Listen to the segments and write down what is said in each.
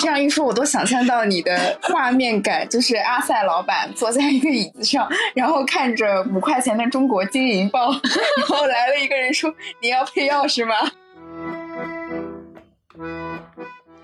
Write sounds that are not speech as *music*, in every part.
这样一说，我都想象到你的画面感，就是阿塞老板坐在一个椅子上，然后看着五块钱的中国金银包，然后来了一个人说：“你要配钥匙吗？”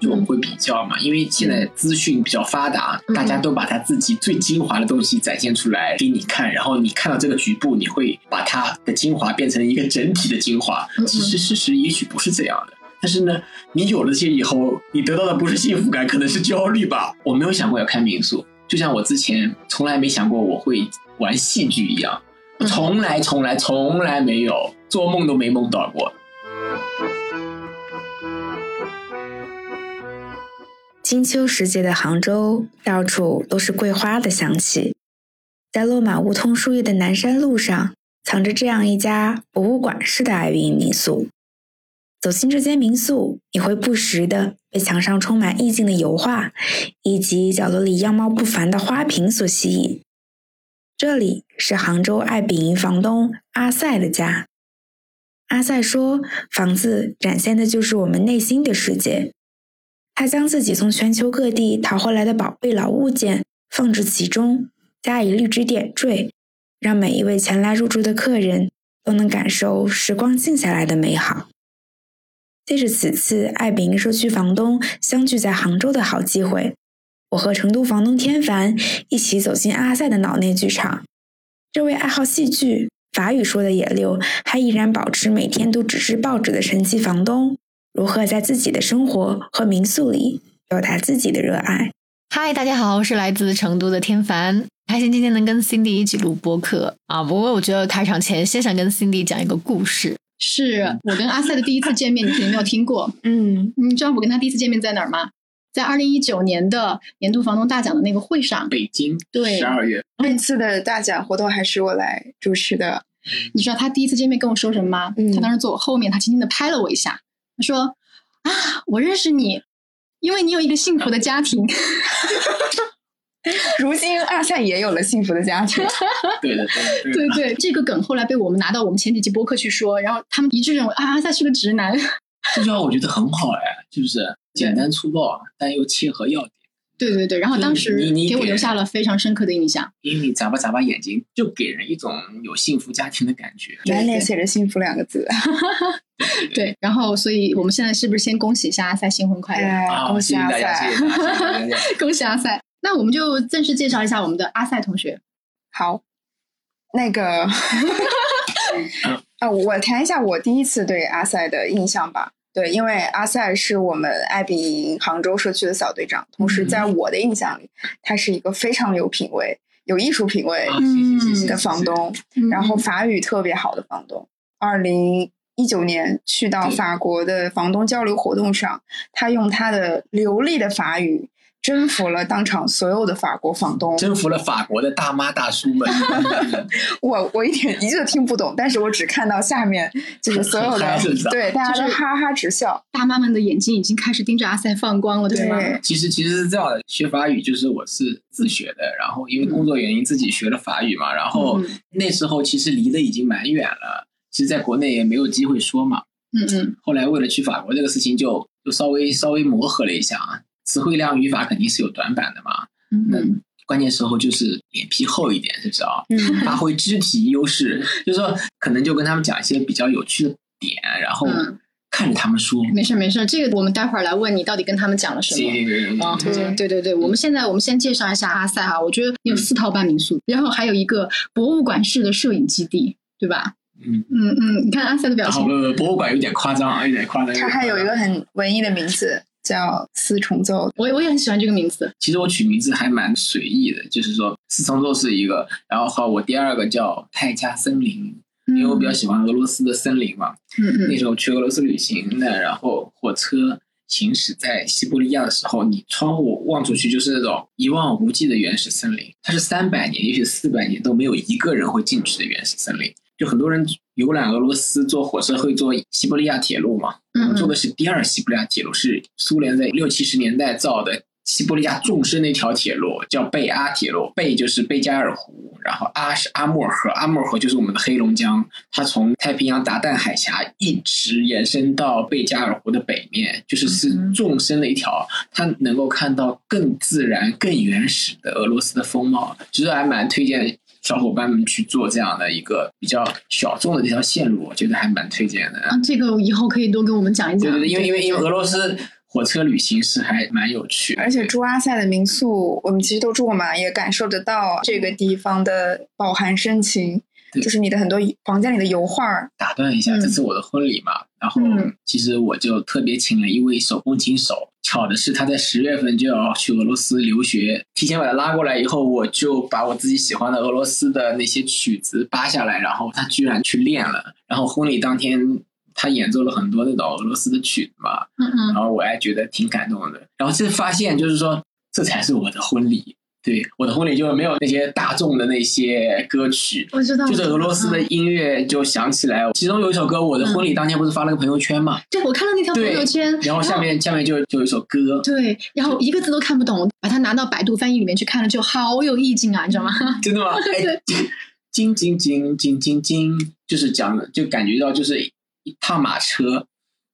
就我们会比较嘛，因为现在资讯比较发达，大家都把他自己最精华的东西展现出来给你看，然后你看到这个局部，你会把它的精华变成一个整体的精华。其实事实也许不是这样的，但是呢，你有了这些以后，你得到的不是幸福感，可能是焦虑吧。我没有想过要开民宿，就像我之前从来没想过我会玩戏剧一样，从来从来从来没有做梦都没梦到过。金秋时节的杭州，到处都是桂花的香气。在落满梧桐树叶的南山路上，藏着这样一家博物馆式的爱云民宿。走进这间民宿，你会不时的被墙上充满意境的油画，以及角落里样貌不凡的花瓶所吸引。这里是杭州爱丙营房东阿塞的家。阿塞说：“房子展现的就是我们内心的世界。”他将自己从全球各地淘回来的宝贝老物件放置其中，加以绿植点缀，让每一位前来入住的客人都能感受时光静下来的美好。借着此次爱丙社区房东相聚在杭州的好机会，我和成都房东天凡一起走进阿塞的脑内剧场。这位爱好戏剧、法语说的也溜，还依然保持每天都只是报纸的神奇房东。如何在自己的生活和民宿里表达自己的热爱？嗨，大家好，我是来自成都的天凡，开心今天能跟 Cindy 一起录播客啊。不过我觉得开场前先想跟 Cindy 讲一个故事，是我跟阿塞的第一次见面，你肯定没有听过。*laughs* 嗯，你知道我跟他第一次见面在哪儿吗？在二零一九年的年度房东大奖的那个会上，北京，对，十二月那次的大奖活动还是我来主持的。你知道他第一次见面跟我说什么吗？他当时坐我后面，他轻轻的拍了我一下。他说：“啊，我认识你，因为你有一个幸福的家庭。*laughs* *laughs* 如今阿夏也有了幸福的家庭。对 *laughs* 对，对对对，这个梗后来被我们拿到我们前几期播客去说，然后他们一致认为啊，阿夏是个直男。*laughs* 这句话我觉得很好哎，就是简单粗暴，但又切合要点。对对对，然后当时给我留下了非常深刻的印象，因为你眨巴眨巴眼睛，就给人一种有幸福家庭的感觉，满脸写着“幸福”两个字。对，然后所以我们现在是不是先恭喜一下阿塞新婚快乐？恭喜阿塞，恭喜阿塞。那我们就正式介绍一下我们的阿塞同学。好，那个啊，*laughs* 我谈一下我第一次对阿塞的印象吧。对，因为阿塞是我们爱彼迎杭州社区的小队长，同时在我的印象里，他是一个非常有品位、有艺术品位的房东，然后法语特别好的房东。二零一九年去到法国的房东交流活动上，他用他的流利的法语。征服了当场所有的法国房东，征服了法国的大妈大叔们。*laughs* 我我一点一句都听不懂，但是我只看到下面就是所有的对大家都哈哈直笑，大妈们的眼睛已经开始盯着阿塞放光了，对吗？其实其实是这样的，学法语就是我是自学的，然后因为工作原因自己学了法语嘛，然后那时候其实离得已经蛮远了，其实在国内也没有机会说嘛。嗯嗯。后来为了去法国这个事情，就就稍微稍微磨合了一下啊。词汇量、语法肯定是有短板的嘛。嗯，关键时候就是脸皮厚一点，是不是啊？嗯，发挥肢体优势，*laughs* 就是说，可能就跟他们讲一些比较有趣的点，然后看着他们说。没事没事，这个我们待会儿来问你，到底跟他们讲了什么？啊，对对对，我们现在我们先介绍一下阿塞哈。我觉得有四套半民宿，然后还有一个博物馆式的摄影基地，对吧？嗯嗯嗯，你看阿塞的表情。博物馆有点夸张啊，有点夸张。它还有一个很文艺的名字。叫四重奏，我我也很喜欢这个名字。其实我取名字还蛮随意的，就是说四重奏是一个，然后和我第二个叫泰加森林，因为我比较喜欢俄罗斯的森林嘛。嗯嗯。那时候去俄罗斯旅行的，然后火车行驶在西伯利亚的时候，你窗户望出去就是那种一望无际的原始森林，它是三百年，也许四百年都没有一个人会进去的原始森林。就很多人游览俄罗斯坐火车会坐西伯利亚铁路嘛，嗯，坐的是第二西伯利亚铁路，是苏联在六七十年代造的西伯利亚纵深的一条铁路，叫贝阿铁路。贝就是贝加尔湖，然后阿是阿穆尔河，阿穆尔河就是我们的黑龙江。它从太平洋达旦海峡一直延伸到贝加尔湖的北面，就是是纵深的一条，它能够看到更自然、更原始的俄罗斯的风貌。其实还蛮推荐小伙伴们去做这样的一个比较小众的这条线路，我觉得还蛮推荐的。啊，这个以后可以多跟我们讲一讲。对对对，因为因为因为俄罗斯。火车旅行是还蛮有趣，而且住阿塞的民宿，我们其实都住过嘛，也感受得到这个地方的饱含深情。就是你的很多房间里的油画。打断一下，这是我的婚礼嘛，然后其实我就特别请了一位手风琴手。巧的是，他在十月份就要去俄罗斯留学，提前把他拉过来以后，我就把我自己喜欢的俄罗斯的那些曲子扒下来，然后他居然去练了。然后婚礼当天。他演奏了很多那种俄罗斯的曲子嘛，然后我还觉得挺感动的。然后就发现就是说，这才是我的婚礼。对，我的婚礼就没有那些大众的那些歌曲，我知道，就是俄罗斯的音乐就响起来。其中有一首歌，我的婚礼当天不是发了个朋友圈嘛？对，我看到那条朋友圈，然后下面下面就就有一首歌，对，然后一个字都看不懂，把它拿到百度翻译里面去看了，就好有意境啊，你知道吗？*laughs* 真的吗？对，*laughs* 金金金金金金，就是讲的，就感觉到就是。一趟马车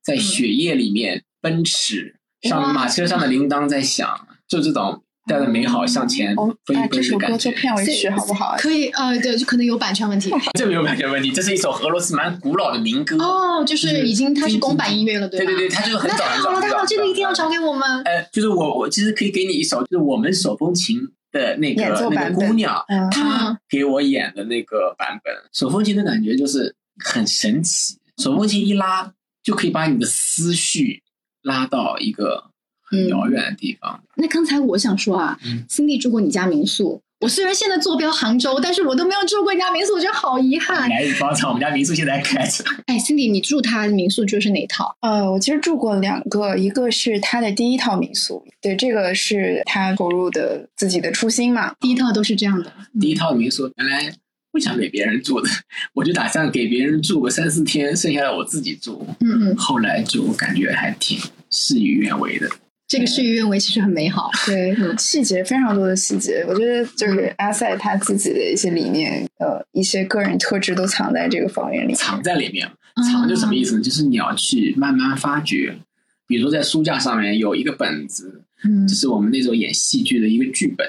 在雪夜里面奔驰，上马车上的铃铛在响，就这种带着美好向前飞奔的感觉。片尾曲好不好？可以，呃，对，就可能有版权问题。*laughs* 这没有版权问题，这是一首俄罗斯蛮古老的民歌。哦，就是已经它是公版音乐了，对吧？对对对，它就是很早很早。太好了，这个一定要找给我们。呃，就是我我其实可以给你一首，就是我们手风琴的那个那个姑娘，她给我演的那个版本。手风琴的感觉就是很神奇。手风琴一拉，就可以把你的思绪拉到一个很遥远的地方。那刚才我想说啊，Cindy 住过你家民宿。我虽然现在坐标杭州，但是我都没有住过你家民宿，我觉得好遗憾。来日方长，我们家民宿现在开着。*laughs* 哎，Cindy，你住他的民宿住的是哪套？呃，我其实住过两个，一个是他的第一套民宿，对，这个是他投入的自己的初心嘛。第一套都是这样的。第一套民宿原来。不想给别人住的，我就打算给别人住个三四天，剩下的我自己住。嗯嗯。后来就感觉还挺事与愿违的。这个事与愿违其实很美好。*laughs* 对，细节非常多的细节，我觉得就是阿塞他自己的一些理念，呃，一些个人特质都藏在这个房源里。藏在里面，藏就什么意思呢？就是你要去慢慢发掘。比如说在书架上面有一个本子，嗯这是我们那时候演戏剧的一个剧本。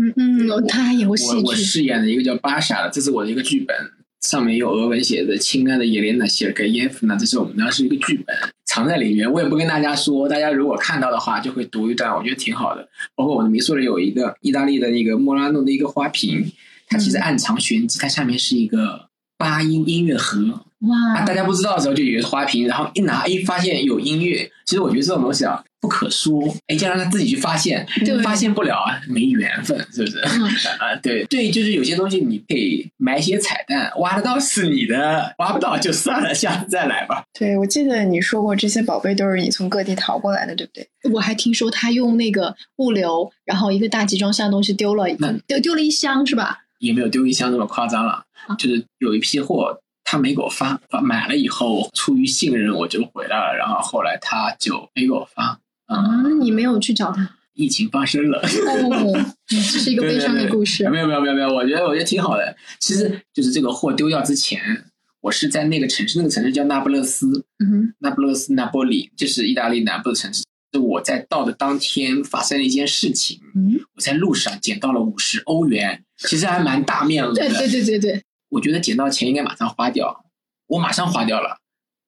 嗯嗯，他还演过戏剧。我我饰演的一个叫巴莎的，这是我的一个剧本，上面有俄文写的“亲爱的叶莲娜·谢尔盖耶夫娜”，这是我们当时一个剧本，藏在里面。我也不跟大家说，大家如果看到的话，就会读一段，我觉得挺好的。包括我的民宿里有一个意大利的那个莫拉诺的一个花瓶，它其实暗藏玄机，它下面是一个八音音乐盒。哇！大家不知道的时候就以为是花瓶，然后一拿，一发现有音乐。其实我觉得这种东西啊。不可说，哎，就让他自己去发现，*laughs* 发现不了啊，没缘分，是不是？*laughs* 啊，对对，就是有些东西你可以埋些彩蛋，挖得到是你的，挖不到就算了，下次再来吧。对，我记得你说过这些宝贝都是你从各地淘过来的，对不对？我还听说他用那个物流，然后一个大集装箱东西丢了，丢丢了一箱是吧？也没有丢一箱那么夸张了，就是有一批货。他没给我发，买了以后出于信任我就回来了，然后后来他就没给我发。啊，你没有去找他？疫情发生了，哦，*laughs* 这是一个悲伤的故事。没有没有没有没有，我觉得我觉得挺好的。其实就是这个货丢掉之前，我是在那个城市，那个城市叫那不勒斯，嗯哼，那不勒斯那波里，就是意大利南部的城市。就我在到的当天发生了一件事情，嗯，我在路上捡到了五十欧元，其实还蛮大面额的。对对对对对，我觉得捡到钱应该马上花掉，我马上花掉了。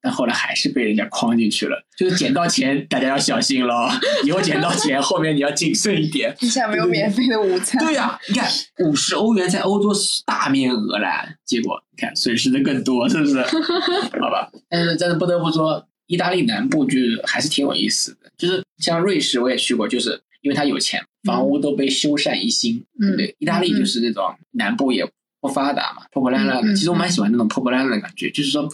但后来还是被人家框进去了，就是捡到钱，大家要小心喽。以后捡到钱，后面你要谨慎一点。地下没有免费的午餐。对呀，你看五十欧元在欧洲是大面额了，结果你看损失的更多，是不是？好吧，但是但是不得不说，意大利南部就是还是挺有意思的。就是像瑞士，我也去过，就是因为它有钱，房屋都被修缮一新。嗯，对，意大利就是那种南部也不发达嘛，破破烂烂的。其实我蛮喜欢那种破破烂烂的感觉，就是说。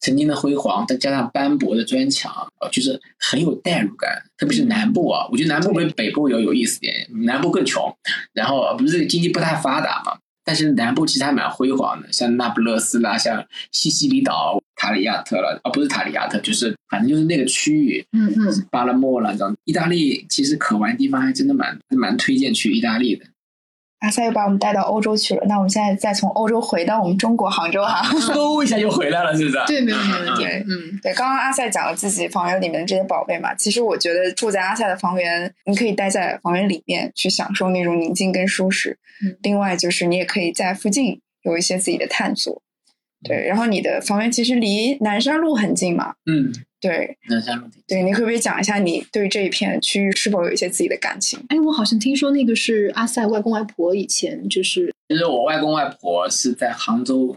曾经的辉煌，再加上斑驳的砖墙，呃，就是很有代入感。特别是南部啊，我觉得南部比北部要有意思点。南部更穷，然后不是经济不太发达嘛，但是南部其实还蛮辉煌的，像那不勒斯啦，像西西里岛、塔里亚特了，啊，不是塔里亚特，就是反正就是那个区域，嗯嗯，巴勒莫了这样。意大利其实可玩地方还真的蛮蛮推荐去意大利的。阿塞又把我们带到欧洲去了，那我们现在再从欧洲回到我们中国杭州哈，*laughs* 嗖一下就回来了，是不是？对，没有问题。嗯，对，刚刚阿塞讲了自己房源里面的这些宝贝嘛，其实我觉得住在阿塞的房源，你可以待在房源里面去享受那种宁静跟舒适。嗯，另外就是你也可以在附近有一些自己的探索。对，然后你的房源其实离南山路很近嘛。嗯。对，南山路。对，你可不可以讲一下你对这一片区域是否有一些自己的感情？哎，我好像听说那个是阿塞外公外婆以前就是，其实我外公外婆是在杭州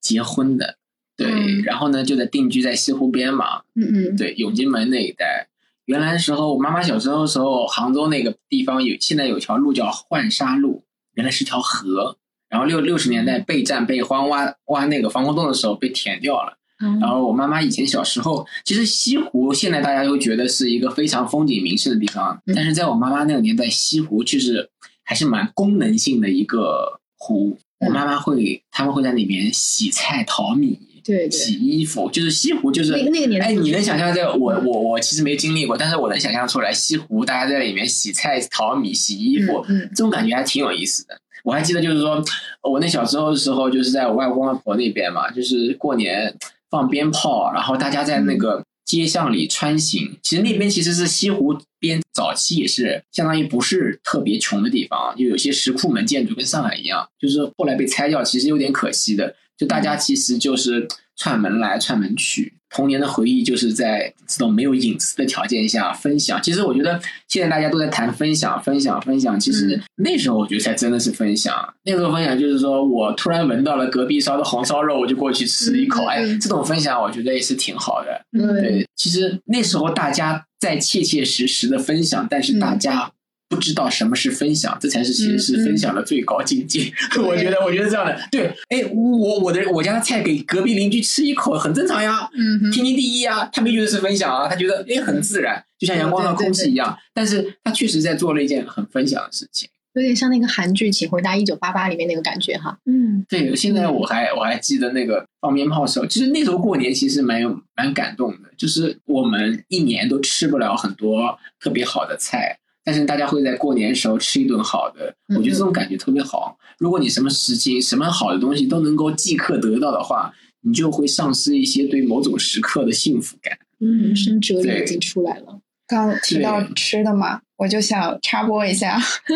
结婚的，对，然后呢就在定居在西湖边嘛，嗯嗯，对，永金门那一带。原来的时候，我妈妈小时候的时候，杭州那个地方有现在有条路叫浣纱路，原来是条河，然后六六十年代备战备荒挖挖那个防空洞的时候被填掉了。然后我妈妈以前小时候，其实西湖现在大家都觉得是一个非常风景名胜的地方，但是在我妈妈那个年代，西湖就是还是蛮功能性的一个湖。我妈妈会，他们会在里面洗菜、淘米，对，洗衣服，就是西湖就是那个那个年代。哎，你能想象在？我我我其实没经历过，但是我能想象出来，西湖大家在里面洗菜、淘米、洗衣服，这种感觉还挺有意思的。我还记得，就是说我那小时候的时候，就是在我外公外婆那边嘛，就是过年。放鞭炮，然后大家在那个街巷里穿行。其实那边其实是西湖边，早期也是相当于不是特别穷的地方，就有些石库门建筑跟上海一样，就是后来被拆掉，其实有点可惜的。就大家其实就是串门来串门去。童年的回忆就是在这种没有隐私的条件下分享。其实我觉得现在大家都在谈分享、分享、分享。其实那时候我觉得才真的是分享。那时候分享就是说我突然闻到了隔壁烧的红烧肉，我就过去吃一口。哎，这种分享我觉得也是挺好的。对，其实那时候大家在切切实实的分享，但是大家。不知道什么是分享，这才是其实是分享的最高境界。*laughs* 我觉得，我觉得这样的对，哎，我我的我家的菜给隔壁邻居吃一口很正常呀，嗯，天经地义啊，他没觉得是分享啊，他觉得哎很自然，就像阳光和空气一样。但是他确实在做了一件很分享的事情，有点像那个韩剧《请回答一九八八》里面那个感觉哈。嗯，对，现在我还我还记得那个放鞭炮的时候，其实那时候过年其实蛮有蛮感动的，就是我们一年都吃不了很多特别好的菜。但是大家会在过年时候吃一顿好的，我觉得这种感觉特别好。如果你什么时机、什么好的东西都能够即刻得到的话，你就会丧失一些对某种时刻的幸福感。嗯，人生哲理已经出来了。刚提到吃的嘛，我就想插播一下。*laughs*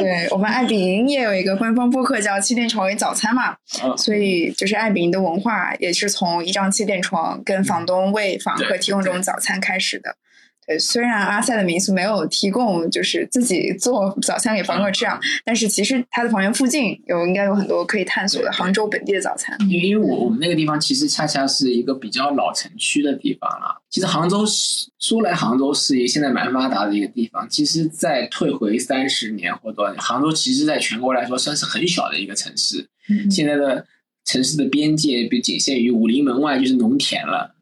对我们爱彼迎也有一个官方播客叫“气垫床与早餐”嘛，所以就是爱彼迎的文化也是从一张气垫床跟房东为访客提供这种早餐开始的。对，虽然阿塞的民宿没有提供就是自己做早餐给房客吃啊，但是其实它的房源附近有应该有很多可以探索的杭州本地的早餐。因为我我们那个地方其实恰恰是一个比较老城区的地方了。其实杭州是说来杭州是一个现在蛮发达的一个地方。其实再退回三十年或多少年，杭州其实在全国来说算是很小的一个城市。现在的城市的边界就仅限于武林门外就是农田了。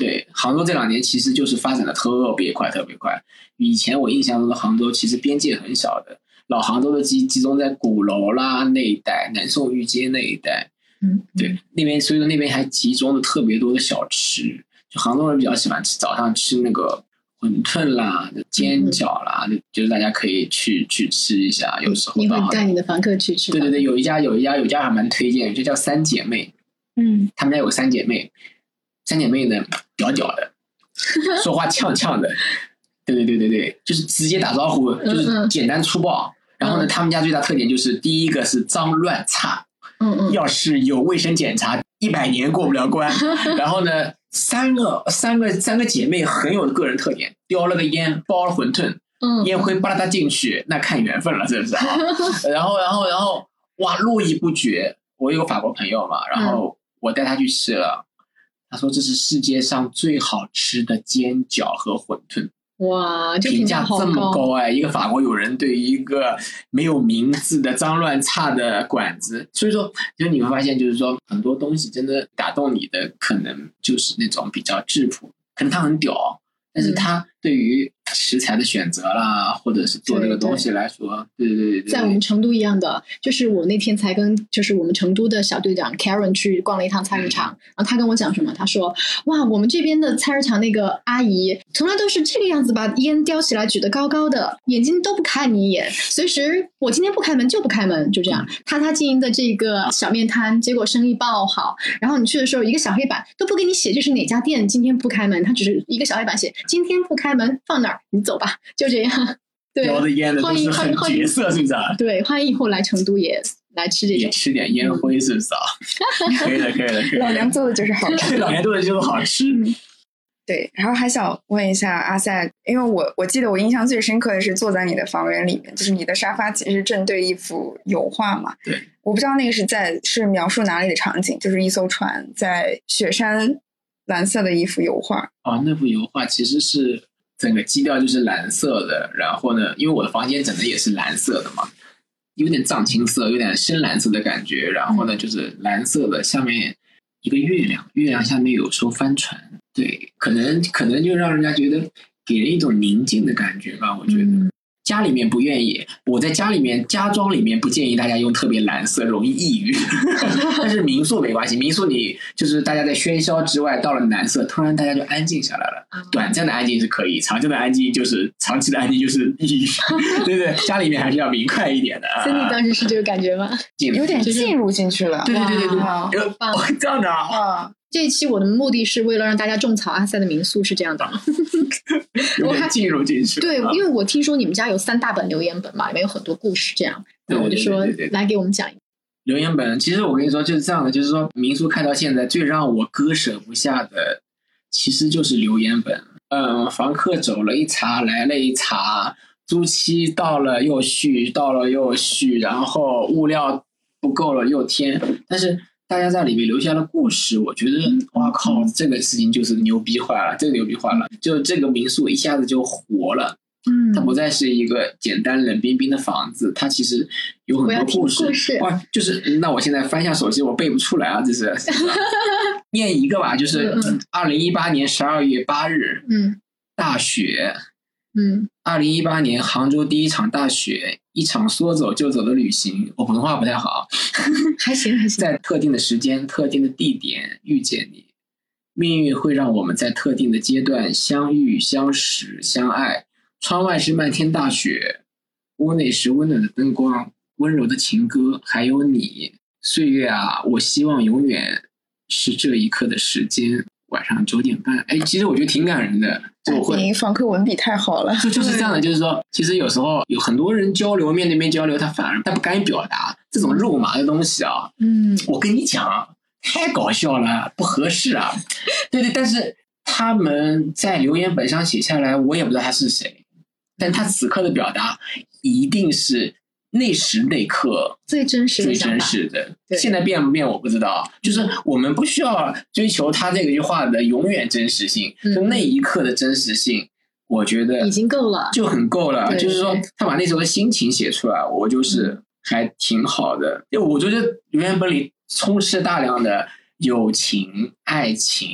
对，杭州这两年其实就是发展的特别快，特别快。以前我印象中的杭州其实边界很小的，老杭州的集集中在鼓楼啦那一带，南宋御街那一带。嗯，对，那边所以说那边还集中了特别多的小吃，就杭州人比较喜欢吃早上吃那个馄饨啦、煎饺啦，就是大家可以去去吃一下。有时候你会带你的房客去吃？对对对，有一家有一家有一家还蛮推荐，就叫三姐妹。嗯，他们家有三姐妹。三姐妹呢，屌屌的，说话呛呛的，对对对对对，就是直接打招呼，就是简单粗暴。然后呢，他们家最大特点就是第一个是脏乱差，嗯嗯，要是有卫生检查，一百年过不了关。*laughs* 然后呢，三个三个三个姐妹很有个人特点，叼了个烟，包了馄饨，嗯，烟灰吧嗒进去，那看缘分了，是不是啊？*laughs* 然后然后然后哇，络绎不绝。我有个法国朋友嘛，然后我带他去吃了。他说：“这是世界上最好吃的煎饺和馄饨。”哇，评价这么高哎！一个法国友人对于一个没有名字的脏乱差的馆子，所以说，就你会发现，就是说很多东西真的打动你的，可能就是那种比较质朴，可能他很屌，但是他对于食材的选择啦，或者是做这个东西来说，对对对对，在我们成都一样的，就是我那天才跟就是我们成都的小队长 Karen 去逛了一趟菜市场，然后他跟我讲什么？他说：“哇，我们这边的菜市场那个阿姨从来都是这个样子，把烟叼起来举得高高的，眼睛都不看你一眼，随时我今天不开门就不开门，就这样。他他经营的这个小面摊，结果生意爆好，然后你去的时候一个小黑板都不给你写，这是哪家店今天不开门，他只是一个小黑板写今天不开门，放那儿你走吧，就这样。对，叼的烟的都是很角色，是不是？对，欢迎以后来成都也来吃这也吃点烟灰，是不是啊？可以的，可以的，可以。老娘做的就是好吃，老娘做的就是好吃。*laughs* 对，然后还想问一下阿塞，因为我我记得我印象最深刻的是坐在你的房源里面，就是你的沙发其实正对一幅油画嘛。对，我不知道那个是在是描述哪里的场景，就是一艘船在雪山，蓝色的一幅油画。哦，那幅油画其实是整个基调就是蓝色的，然后呢，因为我的房间整的也是蓝色的嘛，有点藏青色，有点深蓝色的感觉，然后呢就是蓝色的，下面一个月亮，月亮下面有艘帆船。对，可能可能就让人家觉得给人一种宁静的感觉吧，我觉得。家里面不愿意，我在家里面家装里面不建议大家用特别蓝色，容易抑郁。*laughs* 但是民宿没关系，民宿你就是大家在喧嚣之外，到了蓝色，突然大家就安静下来了。短暂的安静是可以，长久的安静就是长期的安静就是抑郁。*laughs* 对对，家里面还是要明快一点的。所以你当时是这个感觉吗？有点进入进去了。对对对对对，棒！这样的啊。这一期我的目的是为了让大家种草阿塞的民宿，是这样的。我还进入进去。对，因为我听说你们家有三大本留言本嘛，里面有很多故事，这样，那我就说来给我们讲一留言本。其实我跟你说就是这样的，就是说民宿开到现在，最让我割舍不下的，其实就是留言本。嗯，房客走了一茬，来了一茬，租期到了又续，到了又续，然后物料不够了又添，但是。大家在里面留下的故事，我觉得，哇靠，这个事情就是牛逼坏了，这个牛逼坏了，就这个民宿一下子就活了，嗯，它不再是一个简单冷冰冰的房子，它其实有很多故事，哇，就是那我现在翻一下手机，我背不出来啊，这是，*laughs* 念一个吧，就是二零一八年十二月八日，嗯，大雪。嗯，二零一八年杭州第一场大雪，一场说走就走的旅行。我普通话不太好，*laughs* 还行还行。在特定的时间、特定的地点遇见你，命运会让我们在特定的阶段相遇、相识、相爱。窗外是漫天大雪，屋内是温暖的灯光、温柔的情歌，还有你。岁月啊，我希望永远是这一刻的时间。晚上九点半，哎，其实我觉得挺感人的。就会房客文笔太好了，就就是这样的，就是说，其实有时候有很多人交流，面对面交流，他反而他不敢表达这种肉麻的东西啊。嗯，我跟你讲，太搞笑了，不合适啊。*laughs* 对对，但是他们在留言本上写下来，我也不知道他是谁，但他此刻的表达一定是。那时那刻最真实、最真实的，现在变不变我不知道。就是我们不需要追求他这句话的永远真实性，就那一刻的真实性，我觉得已经够了，就很够了。就是说，他把那时候的心情写出来，我就是还挺好的。因为我觉得留言本里充斥大量的友情、爱情，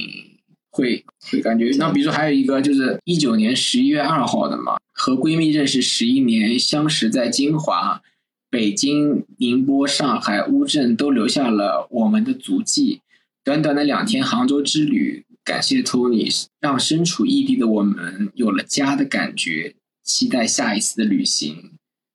会会感觉。那比如说还有一个，就是一九年十一月二号的嘛。和闺蜜认识十一年，相识在金华、北京、宁波、上海、乌镇都留下了我们的足迹。短短的两天杭州之旅，感谢托尼，让身处异地的我们有了家的感觉。期待下一次的旅行。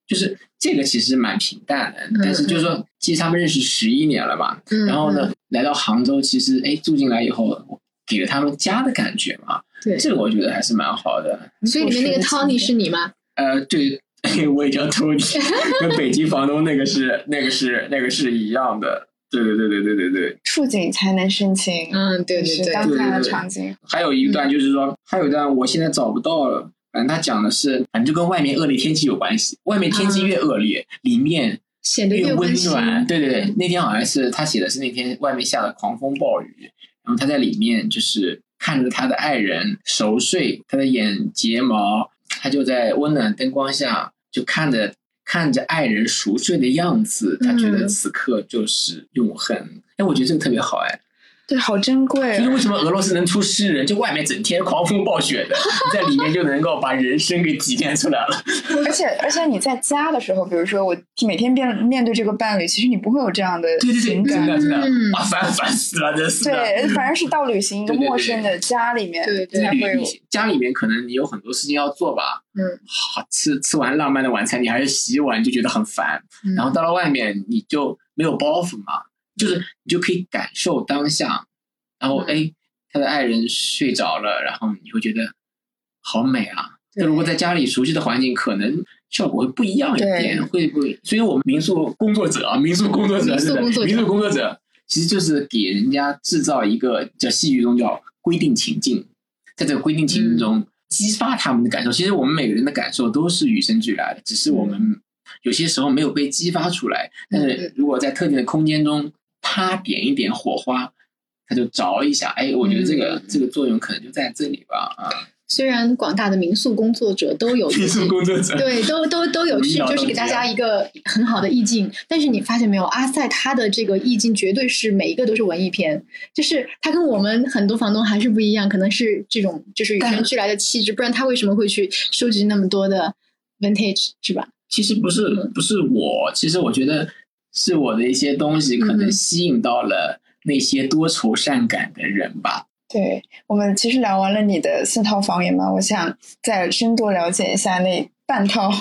就是这个其实蛮平淡的，但是就是说，其实他们认识十一年了嘛。然后呢，来到杭州，其实哎住进来以后，给了他们家的感觉嘛。对，这个我觉得还是蛮好的。所以里面那个 Tony 是你吗？呃，对，*laughs* 我也叫 Tony，*laughs* 跟北京房东那个是那个是那个是一样的。对对对对对对对。触景才能生情。嗯，对对对，当下的场景。还有一段就是说，还有一段我现在找不到了。反正他讲的是，反正就跟外面恶劣天气有关系。外面天气越恶劣，里面显得越温暖。对对对，那天好像是他写的是那天外面下了狂风暴雨，然后他在里面就是。看着他的爱人熟睡，他的眼睫毛，他就在温暖灯光下，就看着看着爱人熟睡的样子，他觉得此刻就是永恒。哎，我觉得这个特别好，哎。对，好珍贵。就是为什么俄罗斯能出诗人？就外面整天狂风暴雪的，*laughs* 在里面就能够把人生给提炼出来了。而且而且你在家的时候，比如说我每天面面对这个伴侣，其实你不会有这样的情感，真的，啊，烦烦死了，真是。对，反正是到旅行一个陌生的家里面，对才会有。家里面可能你有很多事情要做吧，嗯，好吃吃完浪漫的晚餐，你还是洗碗就觉得很烦。然后到了外面，你就没有包袱嘛，就是你就可以感受当下。然后哎，他的爱人睡着了，然后你会觉得好美啊。那如果在家里熟悉的环境，可能效果会不一样一点，会不会？所以我们民宿工作者啊，民宿工作者，民宿工作者，民宿工作者，其实就是给人家制造一个叫戏剧中叫规定情境，在这个规定情境中激发他们的感受。其实我们每个人的感受都是与生俱来的，只是我们有些时候没有被激发出来。但是如果在特定的空间中，啪点一点火花。他就着一下，哎，我觉得这个这个作用可能就在这里吧，啊。虽然广大的民宿工作者都有民宿工作者对，都都都有去，就是给大家一个很好的意境。但是你发现没有，阿塞他的这个意境绝对是每一个都是文艺片，就是他跟我们很多房东还是不一样，可能是这种就是与生俱来的气质，不然他为什么会去收集那么多的 vintage 是吧？其实不是不是我，其实我觉得是我的一些东西可能吸引到了。那些多愁善感的人吧。对我们其实聊完了你的四套房源嘛，我想再深度了解一下那半套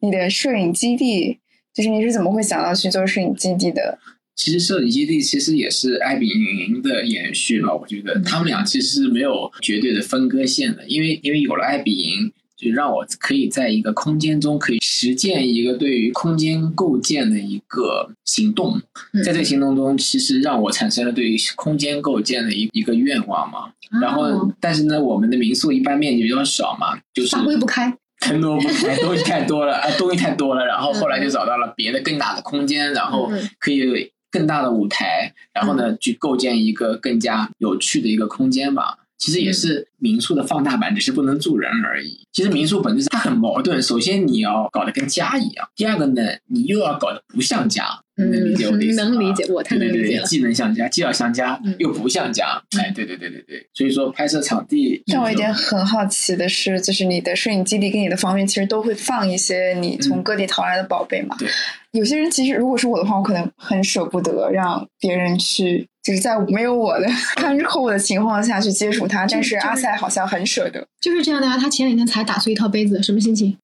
你的摄影基地，就是你是怎么会想到去做摄影基地的？其实摄影基地其实也是爱彼迎的延续嘛，我觉得他们俩其实是没有绝对的分割线的，因为因为有了爱彼迎。就让我可以在一个空间中可以实践一个对于空间构建的一个行动，在这个行动中，其实让我产生了对于空间构建的一一个愿望嘛。然后，但是呢，我们的民宿一般面积比较少嘛，就是发挥不开，*laughs* 太多不开，东西太多了啊，东西太多了。然后后来就找到了别的更大的空间，然后可以更大的舞台，然后呢，去构建一个更加有趣的一个空间吧。其实也是民宿的放大版，只是不能住人而已。其实民宿本质它很矛盾，首先你要搞得跟家一样，第二个呢，你又要搞得不像家。能理解我的意思能理解，我太能理解了。既能像家，既要像家，又不像家。哎，对对对对对。所以说拍摄场地，让我有点很好奇的是，就是你的摄影基地跟你的房源其实都会放一些你从各地淘来的宝贝嘛？对。有些人其实如果是我的话，我可能很舍不得让别人去，就是在没有我的 *laughs* 看护的情况下去接触他。但是阿塞好像很舍得。就是这样的呀，他前两天才打碎一套杯子，什么心情？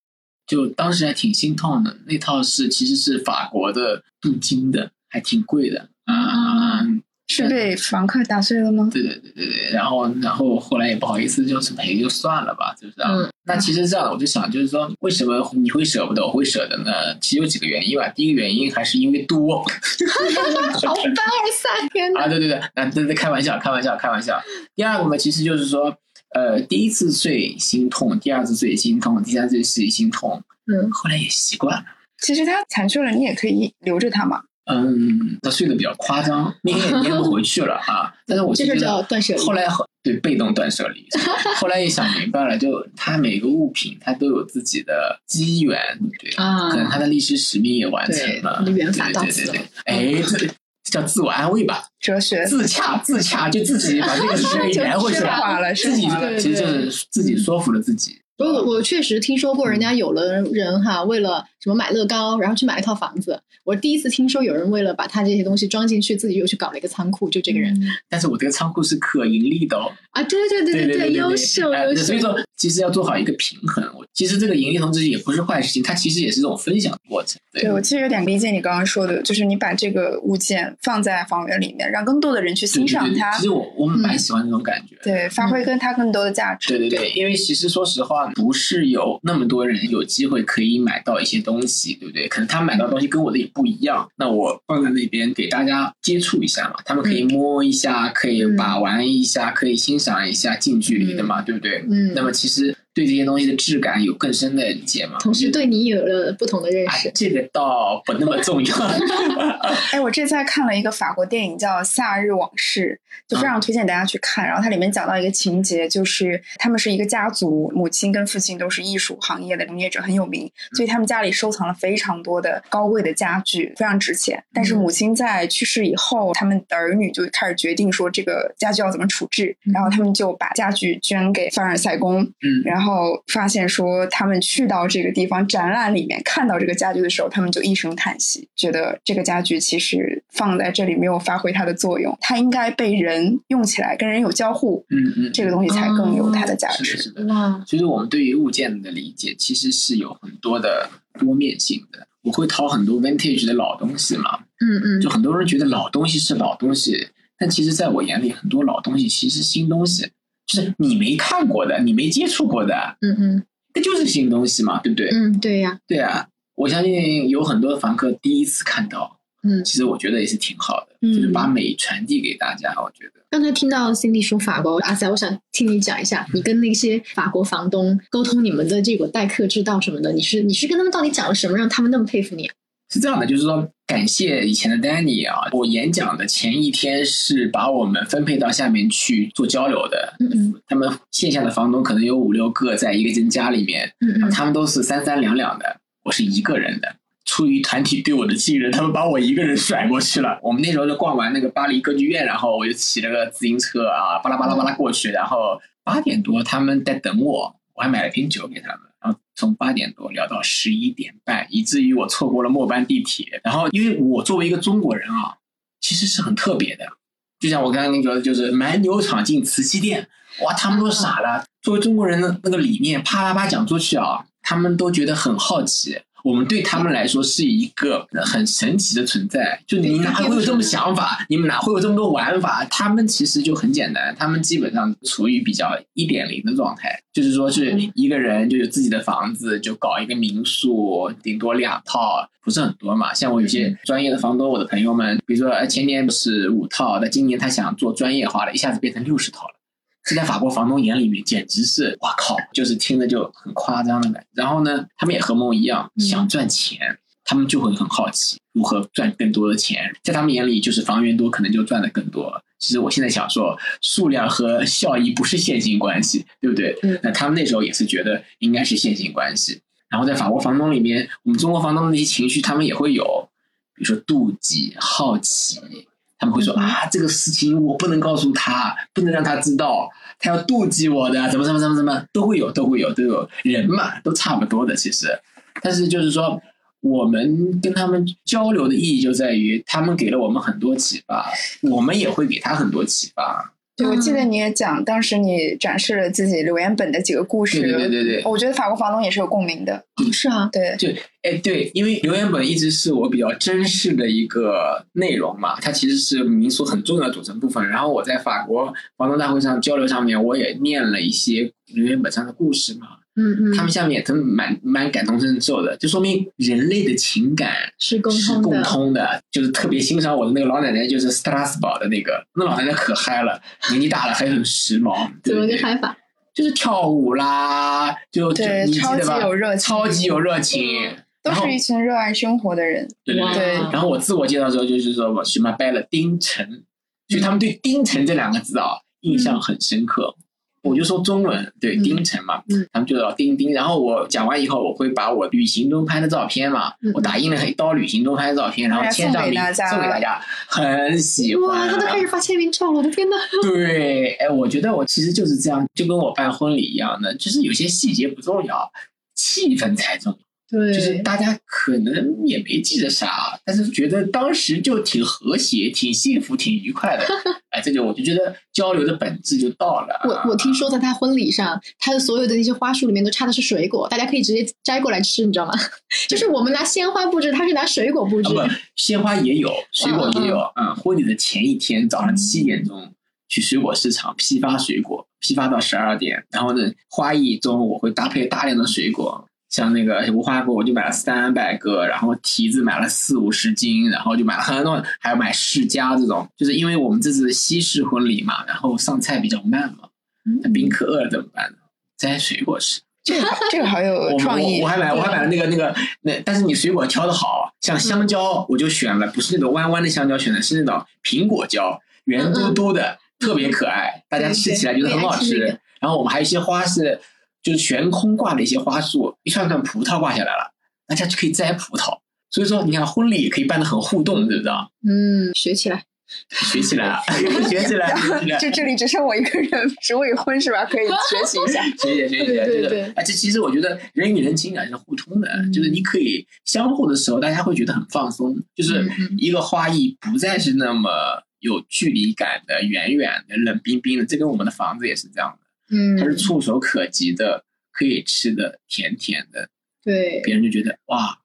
就当时还挺心痛的。那套是其实是法国的镀金的。还挺贵的啊！是被房客打碎了吗？对对对对对，然后然后后来也不好意思，就是赔就算了吧，就是这样。那其实这样，我就想，就是说，为什么你会舍不得，我会舍得呢？其实有几个原因吧。第一个原因还是因为多，*laughs* 好凡尔赛，天啊！对对对，啊对对，开玩笑，开玩笑，开玩笑。第二个嘛，其实就是说，呃，第一次最心痛，第二次最心痛，第三次最心痛，嗯，后来也习惯了。其实他残缺了，你也可以留着它嘛。嗯，他睡得比较夸张，*laughs* 明天也捏不回去了啊！*laughs* 但是我这叫断舍离。后来对被动断舍离，*laughs* 后来也想明白了，就他每个物品他都有自己的机缘，对啊，可能他的历史使命也完成了，缘法到此。哎，这叫自我安慰吧，哲学。自洽自洽，就自己把这个事给圆回去了，自己其实就是自己说服了自己。我我确实听说过，人家有的人哈，为了什么买乐高，然后去买一套房子。我第一次听说有人为了把他这些东西装进去，自己又去搞了一个仓库。就这个人，但是我这个仓库是可盈利的哦。啊，对对对对对，优秀优秀。所以说，其实要做好一个平衡。其实这个盈利同时也不是坏事情，它其实也是一种分享的过程。对我其实有点理解你刚刚说的，就是你把这个物件放在房源里面，让更多的人去欣赏它。其实我我蛮喜欢这种感觉。对，发挥跟它更多的价值。对对对，因为其实说实话，不是有那么多人有机会可以买到一些东西，对不对？可能他买到东西跟我的也不一样。那我放在那边给大家接触一下嘛，他们可以摸一下，可以把玩一下，可以欣赏一下近距离的嘛，对不对？嗯。那么其实。对这些东西的质感有更深的理解吗。同时对你有了不同的认识，这个倒不那么重要。*laughs* 哎，我这次看了一个法国电影叫《夏日往事》，就非常推荐大家去看。然后它里面讲到一个情节，就是他们是一个家族，母亲跟父亲都是艺术行业的从业者，很有名，所以他们家里收藏了非常多的高贵的家具，非常值钱。但是母亲在去世以后，他们的儿女就开始决定说这个家具要怎么处置，然后他们就把家具捐给凡尔赛宫。嗯，然后发现说他们去到这个地方展览里面看到这个家具的时候，他们就一声叹息，觉得这个家具其实放在这里没有发挥它的作用，它应该被人用起来，跟人有交互，嗯嗯，这个东西才更有它的价值。是的，哇，其实我们对于物件的理解其实是有很多的多面性的。我会淘很多 vintage 的老东西嘛，嗯嗯，就很多人觉得老东西是老东西，但其实在我眼里，很多老东西其实新东西，就是你没看过的，你没接触过的，嗯嗯，那就是新东西嘛，对不对？嗯，对呀，对啊，我相信有很多房客第一次看到。嗯，其实我觉得也是挺好的，就是把美传递给大家。我觉得刚才听到 Cindy 说法国阿塞，我想听你讲一下，你跟那些法国房东沟通你们的这个待客之道什么的，你是你是跟他们到底讲了什么，让他们那么佩服你？是这样的，就是说感谢以前的 Danny 啊，我演讲的前一天是把我们分配到下面去做交流的。嗯嗯，他们线下的房东可能有五六个，在一个间家里面，嗯嗯，他们都是三三两两的，我是一个人的。出于团体对我的信任，他们把我一个人甩过去了。我们那时候就逛完那个巴黎歌剧院，然后我就骑了个自行车啊，巴拉巴拉巴拉过去。然后八点多他们在等我，我还买了瓶酒给他们。从八点多聊到十一点半，以至于我错过了末班地铁。然后因为我作为一个中国人啊，其实是很特别的。就像我刚刚跟你说的，就是买牛场进瓷器店，哇，他们都傻了。作为中国人的那个理念，啪啪啪讲出去啊，他们都觉得很好奇。我们对他们来说是一个很神奇的存在，就你哪会有这么想法？你们哪会有这么多玩法？他们其实就很简单，他们基本上处于比较一点零的状态，就是说是一个人就有自己的房子，就搞一个民宿，顶多两套，不是很多嘛。像我有些专业的房东，我的朋友们，比如说前年是五套，但今年他想做专业化了，一下子变成六十套了。这在法国房东眼里面简直是，哇靠，就是听着就很夸张的感觉。然后呢，他们也和梦一样想赚钱，他们就会很好奇如何赚更多的钱。在他们眼里，就是房源多，可能就赚的更多。其实我现在想说，数量和效益不是线性关系，对不对？那他们那时候也是觉得应该是线性关系。然后在法国房东里面，我们中国房东的那些情绪，他们也会有，比如说妒忌、好奇。他们会说啊，这个事情我不能告诉他，不能让他知道，他要妒忌我的，怎么怎么怎么怎么都会有，都会有，都有人嘛，都差不多的其实。但是就是说，我们跟他们交流的意义就在于，他们给了我们很多启发，我们也会给他很多启发。对，我记得你也讲，当时你展示了自己留言本的几个故事。对对对对，我觉得法国房东也是有共鸣的。是啊，对，就哎对，因为留言本一直是我比较珍视的一个内容嘛，它其实是民宿很重要的组成部分。然后我在法国房东大会上交流上面，我也念了一些留言本上的故事嘛。嗯嗯，他们下面也都蛮蛮感同身受的，就说明人类的情感是共是共通的。就是特别欣赏我的那个老奶奶，就是斯特拉斯堡的那个，那老奶奶可嗨了，年纪大了还很时髦。*laughs* 怎么个嗨法？就是跳舞啦，就对，超级有热情，超级有热情，都是一群热爱生活的人。对对对。然后我自我介绍的时候，就是说我去嘛拜了丁晨，所以他们对丁晨这两个字啊印象很深刻。我就说中文，对丁程嘛，他们就叫丁丁。然后我讲完以后，我会把我旅行中拍的照片嘛，我打印了一刀旅行中拍的照片，然后签上名，送给大家，很喜欢。哇，他都开始发签名照了，我的天呐！对，哎，我觉得我其实就是这样，就跟我办婚礼一样的，就是有些细节不重要，气氛才重要。对，就是大家可能也没记得啥，但是觉得当时就挺和谐、挺幸福、挺愉快的。*laughs* 哎，这就我就觉得交流的本质就到了。我我听说在他婚礼上，他的所有的那些花束里面都插的是水果，大家可以直接摘过来吃，你知道吗？*laughs* 就是我们拿鲜花布置，他是拿水果布置。不，鲜花也有，水果也有。嗯，婚礼的前一天早上七点钟去水果市场批发水果，批发到十二点，然后呢，花艺中我会搭配大量的水果。像那个无花果，我就买了三百个，然后提子买了四五十斤，然后就买了很多，还有买释迦这种，就是因为我们这次西式婚礼嘛，然后上菜比较慢嘛，那宾客饿了怎么办呢？摘水果吃。这个这个好有创意。我还买我还买了那个那个那，但是你水果挑的好，像香蕉我就选了，不是那种弯弯的香蕉，选的是那种苹果蕉，圆嘟嘟的，特别可爱，大家吃起来觉得很好吃。然后我们还有一些花是就是悬空挂的一些花束，一串串葡萄挂下来了，大家就可以摘葡萄。所以说，你看婚礼也可以办得很互动，对不对？嗯，学起来。学起来，*laughs* 学起来，*laughs* 就这里只剩我一个人是未婚是吧？可以学习一下，*laughs* 学习学习。对对对哎，这其实我觉得人与人情感是互通的，就是你可以相互的时候，大家会觉得很放松。就是一个花艺不再是那么有距离感的、远远的、冷冰冰的。这跟我们的房子也是这样的，嗯，它是触手可及的，可以吃的，甜甜的。对，别人就觉得哇，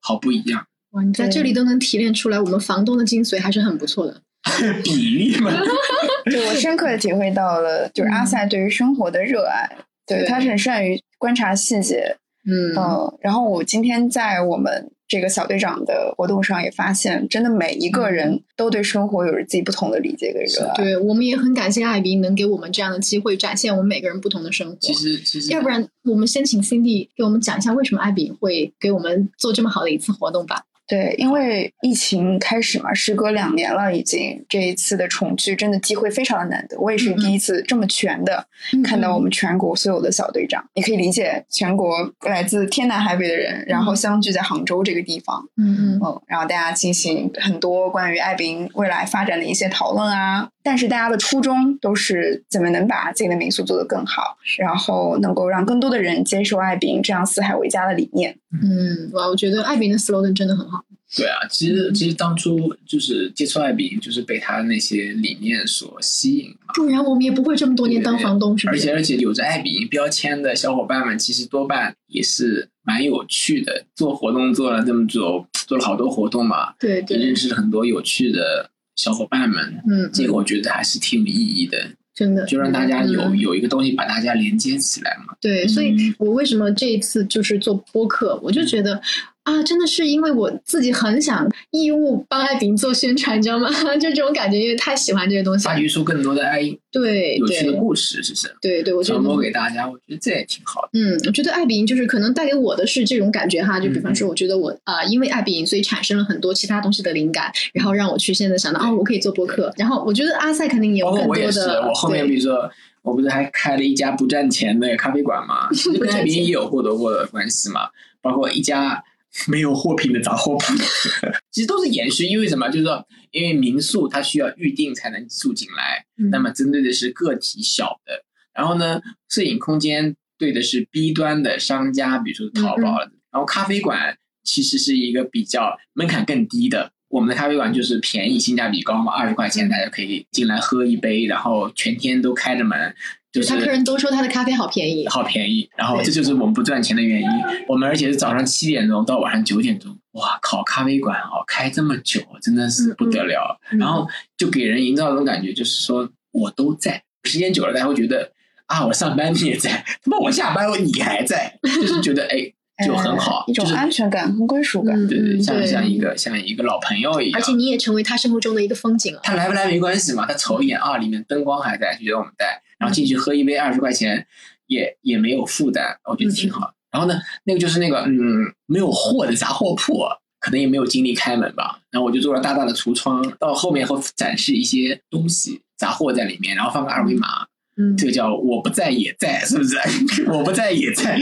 好不一样。哇，你在这里都能提炼出来我们房东的精髓，还是很不错的。*laughs* 比例嘛，*laughs* 对我深刻的体会到了，就是阿塞对于生活的热爱。对，他是很善于观察细节。嗯嗯，然后我今天在我们。这个小队长的活动上也发现，真的每一个人都对生活有着自己不同的理解跟热爱。对我们也很感谢艾比能给我们这样的机会，展现我们每个人不同的生活。其实，其实，要不然我们先请 Cindy 给我们讲一下，为什么艾比会给我们做这么好的一次活动吧。对，因为疫情开始嘛，时隔两年了，已经这一次的重聚真的机会非常的难得。我也是第一次这么全的看到我们全国所有的小队长，你可以理解全国来自天南海北的人，然后相聚在杭州这个地方，嗯嗯，然后大家进行很多关于爱宾未来发展的一些讨论啊。但是大家的初衷都是怎么能把自己的民宿做得更好，然后能够让更多的人接受爱宾这样四海为家的理念。嗯，哇，我觉得爱宾的 slogan 真的很好。对啊，其实其实当初就是接触爱宾，就是被他那些理念所吸引嘛。不然我们也不会这么多年当房东，是吧？而且而且有着爱宾标签的小伙伴们，其实多半也是蛮有趣的。做活动做了这么久，做了好多活动嘛，对，也认识了很多有趣的小伙伴们。嗯，这个我觉得还是挺有意义的。真的，就让大家有有一个东西把大家连接起来嘛。对，所以我为什么这一次就是做播客，我就觉得。啊，真的是因为我自己很想义务帮艾饼做宣传，你知道吗？*laughs* 就这种感觉，因为太喜欢这些东西，发掘出更多的爱，对有趣的故事，是不是？对对，我传播给大家，我觉得这也挺好的。嗯，我觉得艾饼就是可能带给我的是这种感觉哈，就比方说，我觉得我啊，因为艾饼，所以产生了很多其他东西的灵感，然后让我去现在想到啊，我可以做播客。然后我觉得阿塞肯定也有更多的，我后面比如说，我不是还开了一家不赚钱的咖啡馆嘛，*laughs* 跟艾饼也有获得过的关系嘛，包括一家。*laughs* 没有货品的杂货铺，*laughs* 其实都是延续。因为什么？就是说，因为民宿它需要预定才能住进来，那么针对的是个体小的。然后呢，摄影空间对的是 B 端的商家，比如说淘宝。然后咖啡馆其实是一个比较门槛更低的。我们的咖啡馆就是便宜，性价比高嘛，二十块钱大家可以进来喝一杯，然后全天都开着门。就是他客人都说他的咖啡好便宜，好便宜。然后这就是我们不赚钱的原因。我们而且是早上七点钟到晚上九点钟，哇靠！咖啡馆哦开这么久，真的是不得了。然后就给人营造一种感觉，就是说我都在。时间久了，大家会觉得啊，我上班你也在，他妈我下班你还在，就是觉得哎。就很好，一种安全感和归属感，对对，像像一个像一个老朋友一样。而且你也成为他生活中的一个风景了。他来不来没关系嘛，他瞅一眼啊，里面灯光还在，就觉得我们在，然后进去喝一杯二十块钱，也也没有负担，我觉得挺好。然后呢，那个就是那个嗯，没有货的杂货铺，可能也没有精力开门吧。然后我就做了大大的橱窗，到后面会展示一些东西杂货在里面，然后放个二维码。这个叫我不在也在，是不是？*laughs* 我不在也在，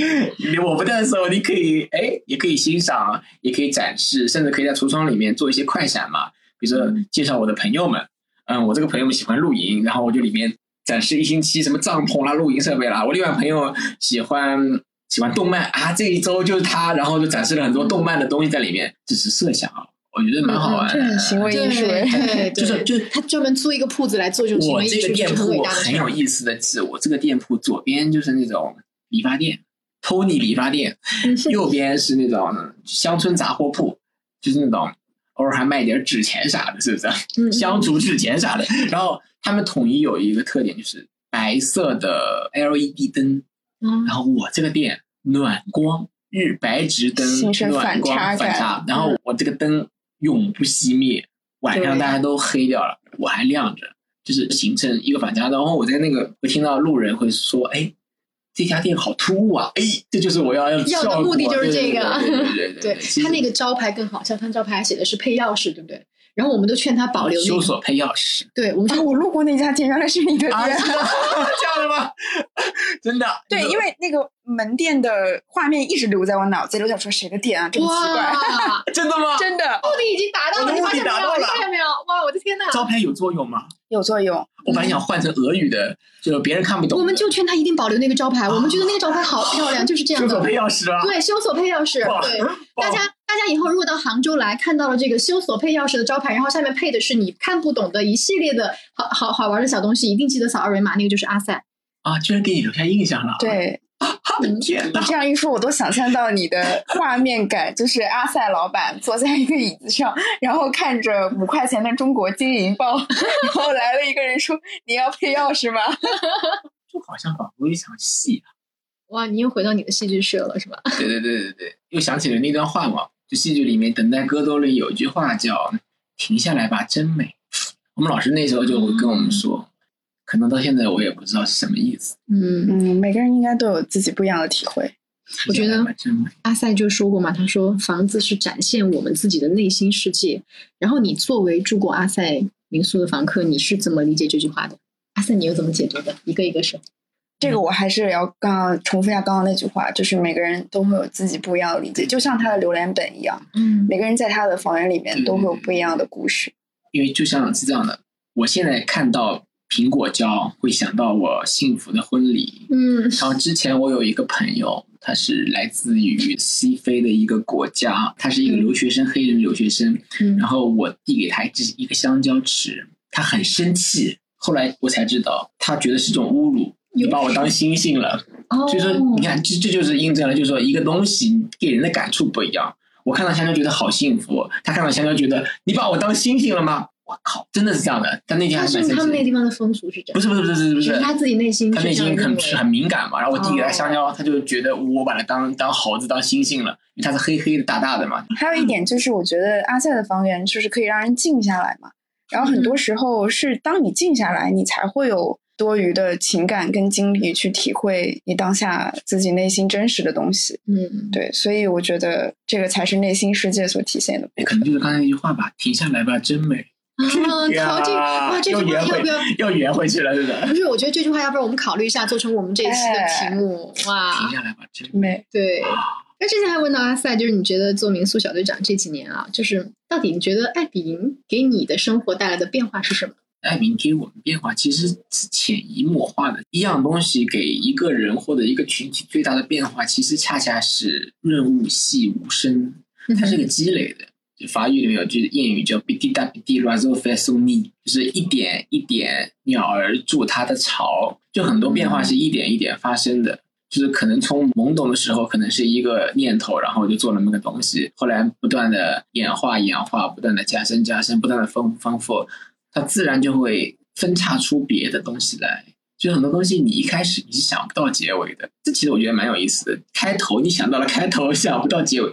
我不在的时候，你可以哎，也可以欣赏，也可以展示，甚至可以在橱窗里面做一些快闪嘛。比如说介绍我的朋友们，嗯，我这个朋友们喜欢露营，然后我就里面展示一星期什么帐篷啦、露营设备啦。我另外朋友喜欢喜欢动漫啊，这一周就是他，然后就展示了很多动漫的东西在里面。只是设想啊。我觉得蛮好玩，的，行为艺术，*laughs* 对，就是就他专门租一个铺子来做这种行为艺术，店铺很有意思的是，我这个店铺左边就是那种理发店，Tony 理发店，右边是那种乡村杂货铺，就是那种偶尔还卖点纸钱啥的，是不是？*laughs* 香烛纸钱啥的。然后他们统一有一个特点，就是白色的 LED 灯。然后我这个店暖光日白直灯，暖光反差，然后我这个灯。永不熄灭，晚上大家都黑掉了，我还亮着，就是形成一个反差。然后我在那个，我听到路人会说：“哎，这家店好突兀啊！哎，这就是我要要的目的就是这个。对对对，他那个招牌更好，像他招牌写的是配钥匙，对不对？然后我们都劝他保留修锁配钥匙。对，我们啊，我路过那家店，原来是你的店，这样的吗？真的？对，因为那个门店的画面一直留在我脑子里，我想说谁的店啊？这么奇怪，*laughs* 真的吗？真的，目的已经达到了，目的达到了，看见没有？哇，我的天哪！招牌有作用吗？有作用。我本来想换成俄语的，就是别人看不懂。我们就劝他一定保留那个招牌，我们觉得那个招牌好漂亮，就是这样的。修锁配钥匙啊？对，修锁配钥匙。对，大家大家以后如果到杭州来看到了这个修锁配钥匙的招牌，然后下面配的是你看不懂的一系列的好好好玩的小东西，一定记得扫二维码，那个就是阿塞。啊，居然给你留下印象了。对。天哪！这样一说，我都想象到你的画面感，就是阿塞老板坐在一个椅子上，然后看着五块钱的中国金银报，*laughs* 然后来了一个人说：“你要配钥匙吗？” *laughs* 就好像仿佛一场戏啊！哇，你又回到你的戏剧社了，是吧？*laughs* 对对对对对，又想起了那段话嘛。就戏剧里面《等待戈多》里有一句话叫“停下来吧，真美”。我们老师那时候就会跟我们说。可能到现在我也不知道是什么意思。嗯嗯，每个人应该都有自己不一样的体会。我觉得阿塞就说过嘛，他说房子是展现我们自己的内心世界。然后你作为住过阿塞民宿的房客，你是怎么理解这句话的？阿塞，你又怎么解读的？一个一个说。这个我还是要刚刚重复一下刚刚那句话，就是每个人都会有自己不一样的理解，就像他的榴莲本一样。嗯，每个人在他的房源里面都会有不一样的故事。因为就像是这样的，我现在看到。苹果胶会想到我幸福的婚礼，嗯，然后之前我有一个朋友，他是来自于西非的一个国家，他是一个留学生，黑人留学生，嗯，然后我递给他一支一个香蕉吃，他很生气，后来我才知道，他觉得是种侮辱，你把我当猩猩了，哦，所以说你看，这这就是印证了，就是说一个东西给人的感触不一样，我看到香蕉觉得好幸福，他看到香蕉觉得你把我当猩猩了吗？我靠，真的是这样的。但那天还是他们那地方的风俗是这样。不是不是不是不是，他自己内心他内心很很敏感嘛。然后我递给他香蕉，他就觉得我把他当当猴子当猩猩了，因为他是黑黑的大大的嘛。还有一点就是，我觉得阿塞的房源就是可以让人静下来嘛。然后很多时候是当你静下来，你才会有多余的情感跟精力去体会你当下自己内心真实的东西。嗯，对，所以我觉得这个才是内心世界所体现的。可能就是刚才那句话吧，停下来吧，真美。*laughs* 啊，好这哇，这句话要不要要圆回去了？是不是？不是，我觉得这句话要不然我们考虑一下，做成我们这一期的题目。哇，停下来吧，真美。对，那之前还问到阿塞，就是你觉得做民宿小队长这几年啊，就是到底你觉得爱比营给你的生活带来的变化是什么？爱比营给我们变化其实是潜移默化的，一样东西给一个人或者一个群体最大的变化，其实恰恰是润物细无声，它是个积累的。就法语里面有句谚语叫 “biti da biti razo fasoni”，就是一点一点鸟儿筑它的巢。就很多变化是一点一点发生的，就是可能从懵懂的时候可能是一个念头，然后就做了那么个东西，后来不断的演化演化，不断的加深加深，不断的丰丰富，它自然就会分叉出别的东西来。就很多东西你一开始你是想不到结尾的，这其实我觉得蛮有意思的。开头你想到了开头，想不到结尾。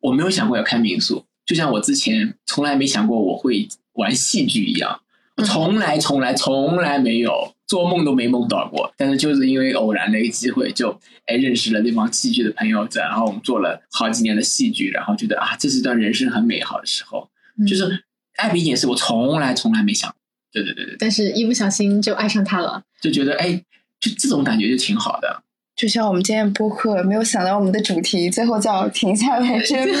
我没有想过要开民宿。就像我之前从来没想过我会玩戏剧一样，从来从来从来没有做梦都没梦到过。但是就是因为偶然的一个机会，就哎认识了那帮戏剧的朋友，然后我们做了好几年的戏剧，然后觉得啊，这是一段人生很美好的时候。就是艾比也是我从来从来没想，对对对对。但是一不小心就爱上他了，就觉得哎，就这种感觉就挺好的。就像我们今天播客，没有想到我们的主题最后叫停下来 *laughs* 真美。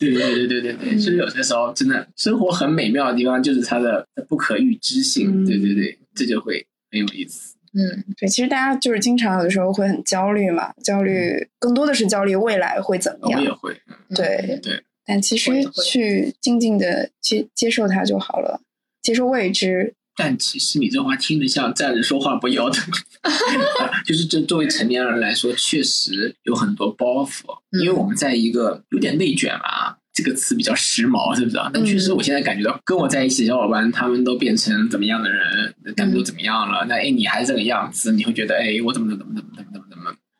对对对对对对，其实有些时候真的生活很美妙的地方，就是它的不可预知性。对对对，这就会很有意思。嗯，对，其实大家就是经常有的时候会很焦虑嘛，焦虑更多的是焦虑未来会怎么样。我也会。对对，但其实去静静的接接受它就好了，接受未知。但其实你这话听着像站着说话不腰疼，*laughs* 就是这作为成年人来说，确实有很多包袱，因为我们在一个有点内卷啊，这个词比较时髦，是不是？但确实我现在感觉到跟我在一起的小伙伴，他们都变成怎么样的人，他们都怎么样了？那哎，你还是这个样子，你会觉得哎，我怎么怎么怎么怎么怎么怎么？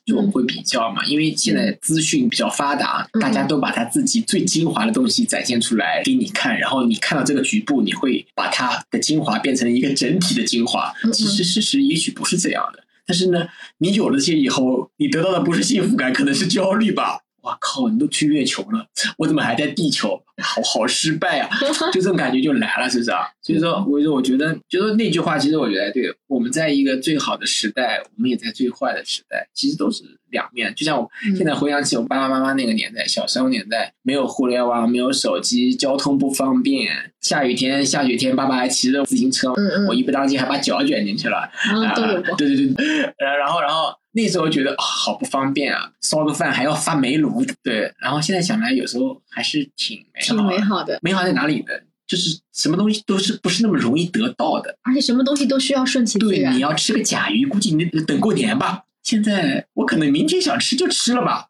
就我们会比较嘛，因为现在资讯比较发达，大家都把他自己最精华的东西展现出来给你看，然后你看到这个局部，你会把它的精华变成一个整体的精华。其实事实也许不是这样的，但是呢，你有了这些以后，你得到的不是幸福感，可能是焦虑吧。哇靠！你都去月球了，我怎么还在地球？好好失败啊！就这种感觉就来了，是不是啊？所以说，我说，我觉得，就说那句话，其实我觉得，对，我们在一个最好的时代，我们也在最坏的时代，其实都是两面。就像我现在回想起我爸爸妈妈那个年代，小时候年代，没有互联网，没有手机，交通不方便，下雨天，下雪天，爸爸还骑着自行车，我一不当心还把脚卷进去了，啊。对对对，然后，然后。那时候觉得好不方便啊，烧个饭还要发煤炉，对。然后现在想来，有时候还是挺挺美好的。美好在哪里呢？就是什么东西都是不是那么容易得到的，而且什么东西都需要顺其自然。对，你要吃个甲鱼，估计你得等过年吧。现在我可能明天想吃就吃了吧，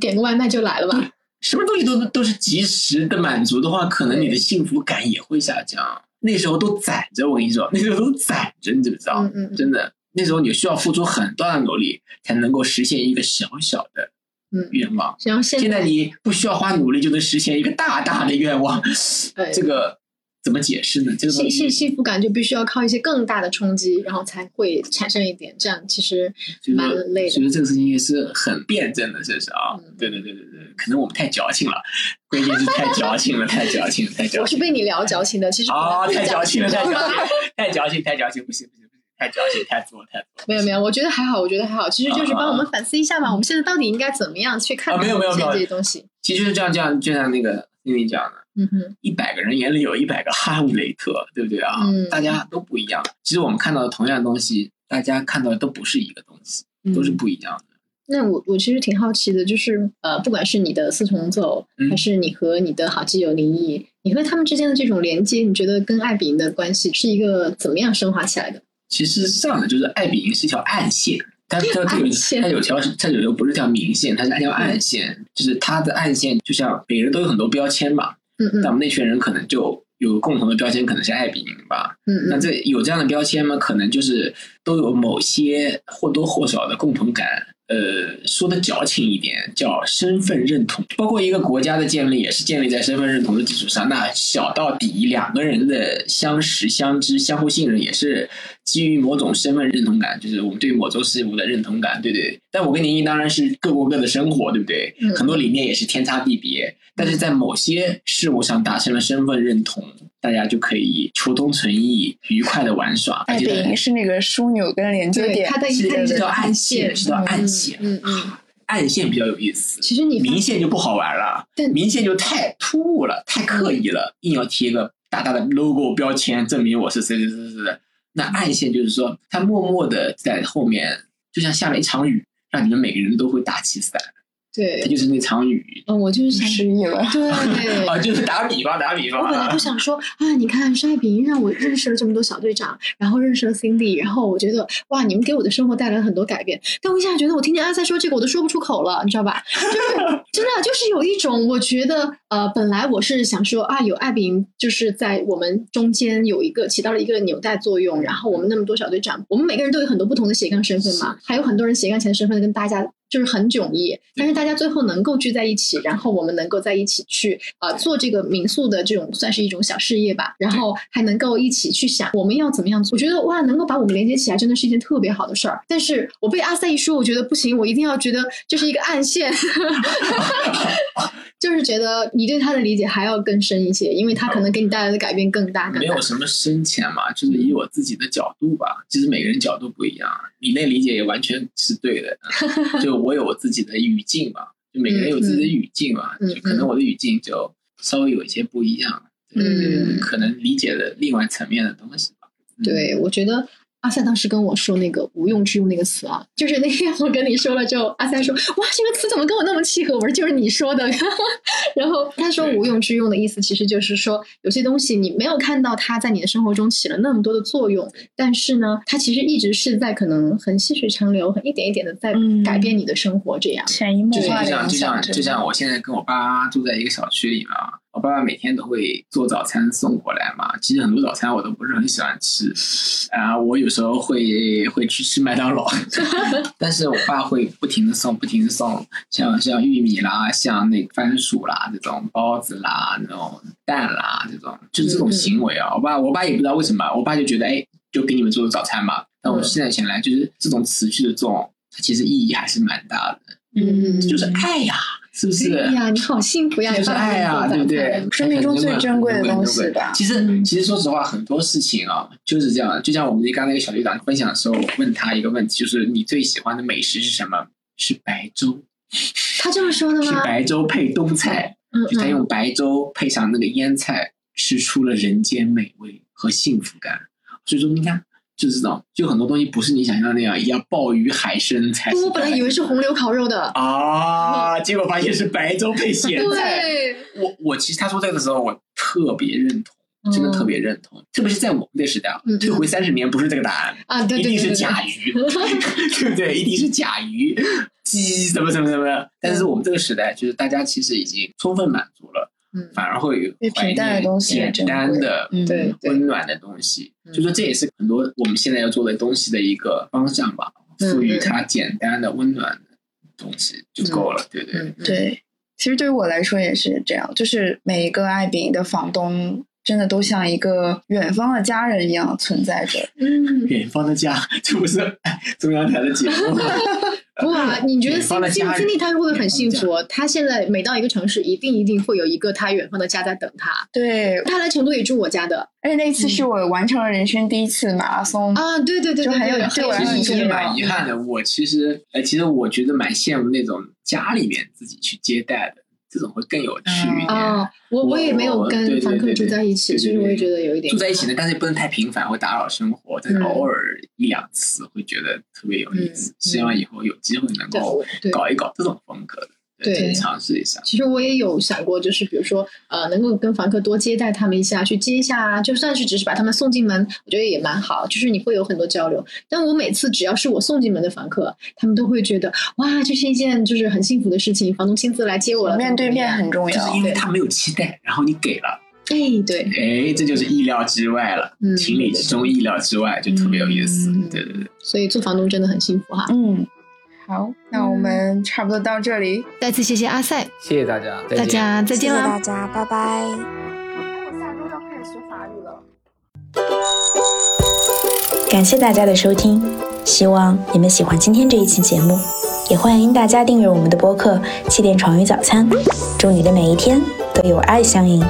点个外卖就来了吧。什么东西都都是及时的满足的话，可能你的幸福感也会下降。那时候都攒着，我跟你说，那时候都攒着，你知不知道？嗯嗯，真的。那时候你需要付出很大的努力，才能够实现一个小小的愿望。然后现在你不需要花努力就能实现一个大大的愿望，*laughs* 这个怎么解释呢？这个幸幸幸福感就必须要靠一些更大的冲击，然后才会产生一点。这样其实蛮累的。所以这个事情也是很辩证的，这是啊。对对对对对，可能我们太矫情了，*laughs* 关键是太矫情了，太矫情，太矫情。我是被你聊矫情的，其实啊，太矫情了，太矫情，太矫情，太矫情，不行不行。太矫情，太多，太多。没有没有，我觉得还好，我觉得还好。其实就是帮我们反思一下嘛，我们现在到底应该怎么样去看没有没有这些东西？其实是这样，这样就像那个妮妮讲的，嗯哼，一百个人眼里有一百个哈姆雷特，对不对啊？嗯，大家都不一样。其实我们看到的同样的东西，大家看到的都不是一个东西，都是不一样的。那我我其实挺好奇的，就是呃，不管是你的四重奏，还是你和你的好基友林毅，你和他们之间的这种连接，你觉得跟艾比的关系是一个怎么样升华起来的？其实是这样的，就是艾比营是一条暗线，它它它有它有条它有条不是条明线，它是一条暗线，就是它的暗线就像每个人都有很多标签嘛，嗯嗯，但我们那群人可能就有共同的标签，可能是艾比营吧，嗯嗯，那这有这样的标签吗？可能就是都有某些或多或少的共同感。呃，说的矫情一点，叫身份认同。包括一个国家的建立，也是建立在身份认同的基础上。那小到底两个人的相识、相知、相互信任，也是基于某种身份认同感，就是我们对某种事物的认同感，对不对？但我跟宁毅当然是各过各的生活，对不对？很多理念也是天差地别，但是在某些事物上达成了身份认同。大家就可以求同存异，愉快的玩耍。爱饼是那个枢纽跟连接点，它的是叫暗线，是叫暗线。嗯嗯，暗线比较有意思。其实你明线就不好玩了，明线就太突兀了，太刻意了，硬要贴个大大的 logo 标签，证明我是谁谁谁谁谁。那暗线就是说，他默默的在后面，就像下了一场雨，让你们每个人都会打起伞。对，它就是那场雨。嗯，我就是想失忆了。对对 *laughs* 啊，就是打比方，打比方。我本来就想说啊，你看刷屏让我认识了这么多小队长，然后认识了 Cindy，然后我觉得哇，你们给我的生活带来了很多改变。但我一下觉得，我听见阿塞说这个，我都说不出口了，你知道吧？就是真的，就是有一种我觉得呃，本来我是想说啊，有艾比就是在我们中间有一个起到了一个纽带作用，然后我们那么多小队长，我们每个人都有很多不同的斜杠身份嘛，还有很多人斜杠前的身份跟大家。就是很迥异，但是大家最后能够聚在一起，然后我们能够在一起去呃做这个民宿的这种算是一种小事业吧，然后还能够一起去想我们要怎么样做。我觉得哇，能够把我们连接起来，真的是一件特别好的事儿。但是我被阿塞一说，我觉得不行，我一定要觉得这是一个暗线。*laughs* *laughs* 就是觉得你对他的理解还要更深一些，因为他可能给你带来的改变更大。没有什么深浅嘛，就是以我自己的角度吧。其实每个人角度不一样，你那理解也完全是对的。*laughs* 就我有我自己的语境嘛，就每个人有自己的语境嘛，就可能我的语境就稍微有一些不一样，嗯，可能理解的另外层面的东西吧。对，我觉得。阿塞当时跟我说那个无用之用那个词啊，就是那天我跟你说了之后，阿塞说哇这个词怎么跟我那么契合？我说就是你说的。*laughs* 然后他说无用之用的意思其实就是说有些东西你没有看到它在你的生活中起了那么多的作用，但是呢，它其实一直是在可能很细水长流、很一点一点的在改变你的生活。这样潜移默化的就像就像就像我现在跟我爸住在一个小区里嘛。我爸爸每天都会做早餐送过来嘛，其实很多早餐我都不是很喜欢吃，啊，我有时候会会去吃麦当劳，*laughs* 但是我爸会不停的送，不停的送，像像玉米啦，像那番薯啦，这种包子啦，那种蛋啦，这种就是这种行为啊，我爸我爸也不知道为什么，我爸就觉得哎。就给你们做的早餐嘛。但我现在想来，就是这种持续的这种，它其实意义还是蛮大的。嗯，就是爱呀，是不是？哎呀，你好幸福呀！就是爱呀，对不对？生命中最珍贵的东西吧。其实，其实说实话，很多事情啊，就是这样。就像我们刚那个小队长分享的时候，我问他一个问题，就是你最喜欢的美食是什么？是白粥。他这么说的吗？是白粥配冬菜，就他用白粥配上那个腌菜，吃出了人间美味和幸福感。所以说，你看。就是这种，就很多东西不是你想象的那样，要鲍鱼海参才。我本来以为是红柳烤肉的啊，结果发现是白粥配咸菜。我我其实他说这个的时候，我特别认同，真的特别认同。特别是在我们这时代啊，退回三十年不是这个答案啊，*laughs* 一定是甲鱼，对不对？一定是甲鱼鸡什么什么什么。但是我们这个时代，就是大家其实已经充分满足了。反而会怀念简单的、对温暖的东西，就说这也是很多我们现在要做的东西的一个方向吧。赋予它简单的、温暖的东西就够了，对对对。其实对于我来说也是这样，就是每一个爱饼的房东，真的都像一个远方的家人一样存在着。嗯，远方的家，这不是 *laughs* 中央台的节目。不啊，你觉得心心经历他会不会很幸福？他现在每到一个城市，一定一定会有一个他远方的家在等他。对，他来成都也住我家的。而且那一次是我完成了人生第一次马拉松啊！对对对，就很有对我来说其实蛮遗憾的。我其实，哎，其实我觉得蛮羡慕那种家里面自己去接待的。这种会更有趣一点。哦，我我也没有跟房客住在一起，就是我也觉得有一点住在一起呢，但是不能太频繁，会打扰生活。但是偶尔一两次，会觉得特别有意思。希望以后有机会能够搞一搞这种风格的。对，尝试一下。其实我也有想过，就是比如说，呃，能够跟房客多接待他们一下，去接一下啊，就算是只是把他们送进门，我觉得也蛮好。就是你会有很多交流。但我每次只要是我送进门的房客，他们都会觉得哇，这是一件就是很幸福的事情，房东亲自来接我了。面对面很重要，就是因为他没有期待，然后你给了，哎，对，哎，这就是意料之外了，嗯情理之中，意料之外，就特别有意思。对对对，所以做房东真的很幸福哈。嗯。好，那我们差不多到这里。再次谢谢阿塞，谢谢大家，大家再见了，大家拜拜。我下周要开始学法语了。感谢大家的收听，希望你们喜欢今天这一期节目，也欢迎大家订阅我们的播客《气垫床与早餐》。祝你的每一天都有爱相迎。